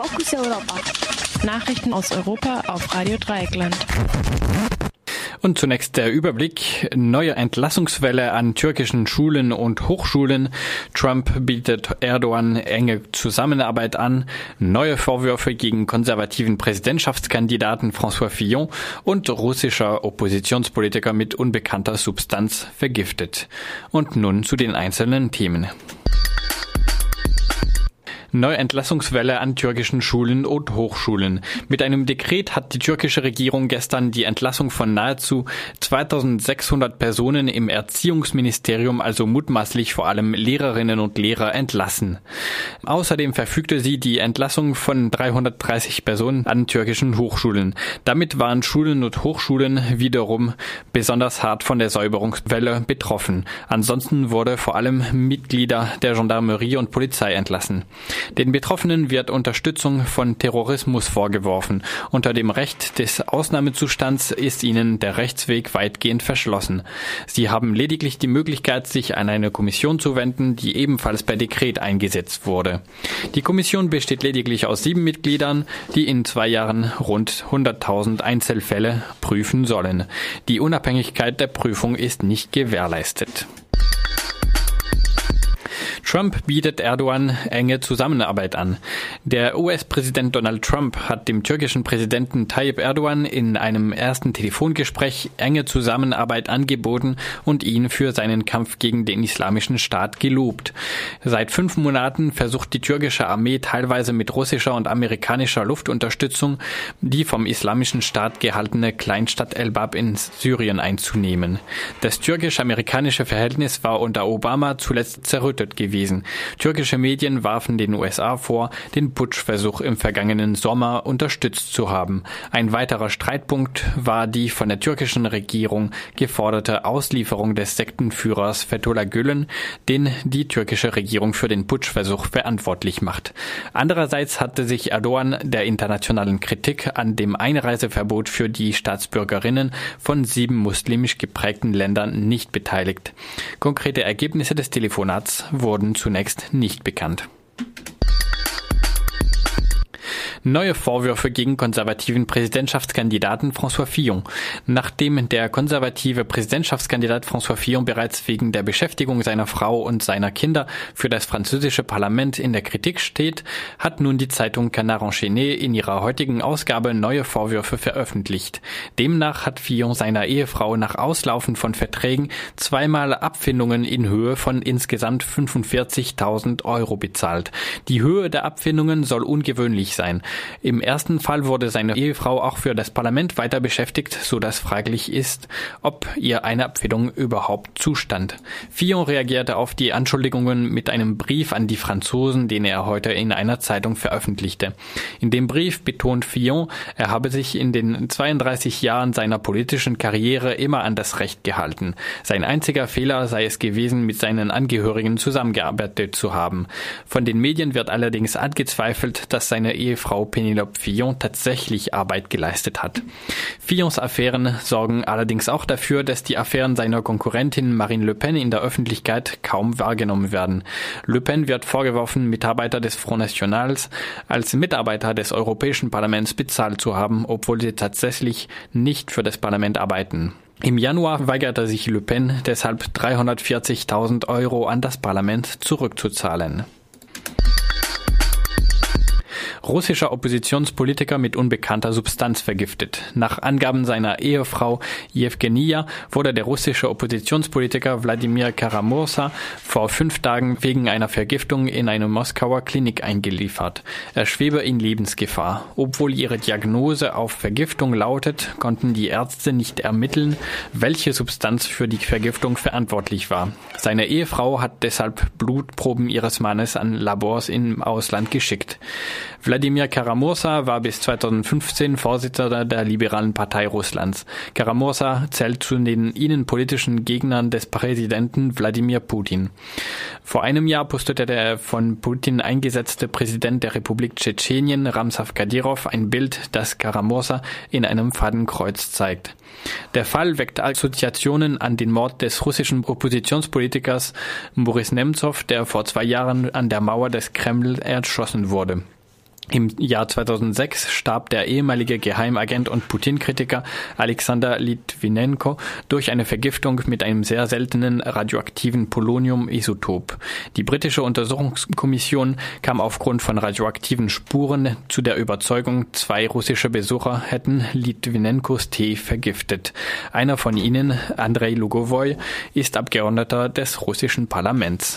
Fokus Europa. Nachrichten aus Europa auf Radio Dreieckland. Und zunächst der Überblick. Neue Entlassungswelle an türkischen Schulen und Hochschulen. Trump bietet Erdogan enge Zusammenarbeit an. Neue Vorwürfe gegen konservativen Präsidentschaftskandidaten François Fillon und russischer Oppositionspolitiker mit unbekannter Substanz vergiftet. Und nun zu den einzelnen Themen. Neuentlassungswelle an türkischen Schulen und Hochschulen. Mit einem Dekret hat die türkische Regierung gestern die Entlassung von nahezu 2600 Personen im Erziehungsministerium, also mutmaßlich vor allem Lehrerinnen und Lehrer, entlassen. Außerdem verfügte sie die Entlassung von 330 Personen an türkischen Hochschulen. Damit waren Schulen und Hochschulen wiederum besonders hart von der Säuberungswelle betroffen. Ansonsten wurde vor allem Mitglieder der Gendarmerie und Polizei entlassen. Den Betroffenen wird Unterstützung von Terrorismus vorgeworfen. Unter dem Recht des Ausnahmezustands ist ihnen der Rechtsweg weitgehend verschlossen. Sie haben lediglich die Möglichkeit, sich an eine Kommission zu wenden, die ebenfalls per Dekret eingesetzt wurde. Die Kommission besteht lediglich aus sieben Mitgliedern, die in zwei Jahren rund 100.000 Einzelfälle prüfen sollen. Die Unabhängigkeit der Prüfung ist nicht gewährleistet. Trump bietet Erdogan enge Zusammenarbeit an. Der US-Präsident Donald Trump hat dem türkischen Präsidenten Tayyip Erdogan in einem ersten Telefongespräch enge Zusammenarbeit angeboten und ihn für seinen Kampf gegen den islamischen Staat gelobt. Seit fünf Monaten versucht die türkische Armee teilweise mit russischer und amerikanischer Luftunterstützung die vom islamischen Staat gehaltene Kleinstadt Elbab in Syrien einzunehmen. Das türkisch-amerikanische Verhältnis war unter Obama zuletzt zerrüttet gewesen gewesen. Türkische Medien warfen den USA vor, den Putschversuch im vergangenen Sommer unterstützt zu haben. Ein weiterer Streitpunkt war die von der türkischen Regierung geforderte Auslieferung des Sektenführers Fethullah Gülen, den die türkische Regierung für den Putschversuch verantwortlich macht. Andererseits hatte sich Erdogan der internationalen Kritik an dem Einreiseverbot für die Staatsbürgerinnen von sieben muslimisch geprägten Ländern nicht beteiligt. Konkrete Ergebnisse des Telefonats wurden wurden zunächst nicht bekannt. Neue Vorwürfe gegen konservativen Präsidentschaftskandidaten François Fillon. Nachdem der konservative Präsidentschaftskandidat François Fillon bereits wegen der Beschäftigung seiner Frau und seiner Kinder für das französische Parlament in der Kritik steht, hat nun die Zeitung Canard Enchaîné in ihrer heutigen Ausgabe neue Vorwürfe veröffentlicht. Demnach hat Fillon seiner Ehefrau nach Auslaufen von Verträgen zweimal Abfindungen in Höhe von insgesamt 45.000 Euro bezahlt. Die Höhe der Abfindungen soll ungewöhnlich sein. Im ersten Fall wurde seine Ehefrau auch für das Parlament weiter beschäftigt, so dass fraglich ist, ob ihr eine Abfindung überhaupt zustand. Fillon reagierte auf die Anschuldigungen mit einem Brief an die Franzosen, den er heute in einer Zeitung veröffentlichte. In dem Brief betont Fillon, er habe sich in den 32 Jahren seiner politischen Karriere immer an das Recht gehalten. Sein einziger Fehler sei es gewesen, mit seinen Angehörigen zusammengearbeitet zu haben. Von den Medien wird allerdings angezweifelt, dass seine Ehefrau Frau Penelope Fillon tatsächlich Arbeit geleistet hat. Fillons Affären sorgen allerdings auch dafür, dass die Affären seiner Konkurrentin Marine Le Pen in der Öffentlichkeit kaum wahrgenommen werden. Le Pen wird vorgeworfen, Mitarbeiter des Front Nationals als Mitarbeiter des Europäischen Parlaments bezahlt zu haben, obwohl sie tatsächlich nicht für das Parlament arbeiten. Im Januar weigerte sich Le Pen deshalb 340.000 Euro an das Parlament zurückzuzahlen. Russischer Oppositionspolitiker mit unbekannter Substanz vergiftet. Nach Angaben seiner Ehefrau Jewgenia wurde der russische Oppositionspolitiker Wladimir Karamursa vor fünf Tagen wegen einer Vergiftung in eine Moskauer Klinik eingeliefert. Er schwebe in Lebensgefahr. Obwohl ihre Diagnose auf Vergiftung lautet, konnten die Ärzte nicht ermitteln, welche Substanz für die Vergiftung verantwortlich war. Seine Ehefrau hat deshalb Blutproben ihres Mannes an Labors im Ausland geschickt. Wladimir Karamursa war bis 2015 Vorsitzender der Liberalen Partei Russlands. Karamursa zählt zu den innenpolitischen Gegnern des Präsidenten Wladimir Putin. Vor einem Jahr postete der von Putin eingesetzte Präsident der Republik Tschetschenien, Ramsav Kadyrov, ein Bild, das Karamursa in einem Fadenkreuz zeigt. Der Fall weckt Assoziationen an den Mord des russischen Oppositionspolitikers Boris Nemtsov, der vor zwei Jahren an der Mauer des Kreml erschossen wurde. Im Jahr 2006 starb der ehemalige Geheimagent und Putin-Kritiker Alexander Litvinenko durch eine Vergiftung mit einem sehr seltenen radioaktiven Polonium-Isotop. Die britische Untersuchungskommission kam aufgrund von radioaktiven Spuren zu der Überzeugung, zwei russische Besucher hätten Litvinenkos Tee vergiftet. Einer von ihnen, Andrei Lugovoy, ist Abgeordneter des russischen Parlaments.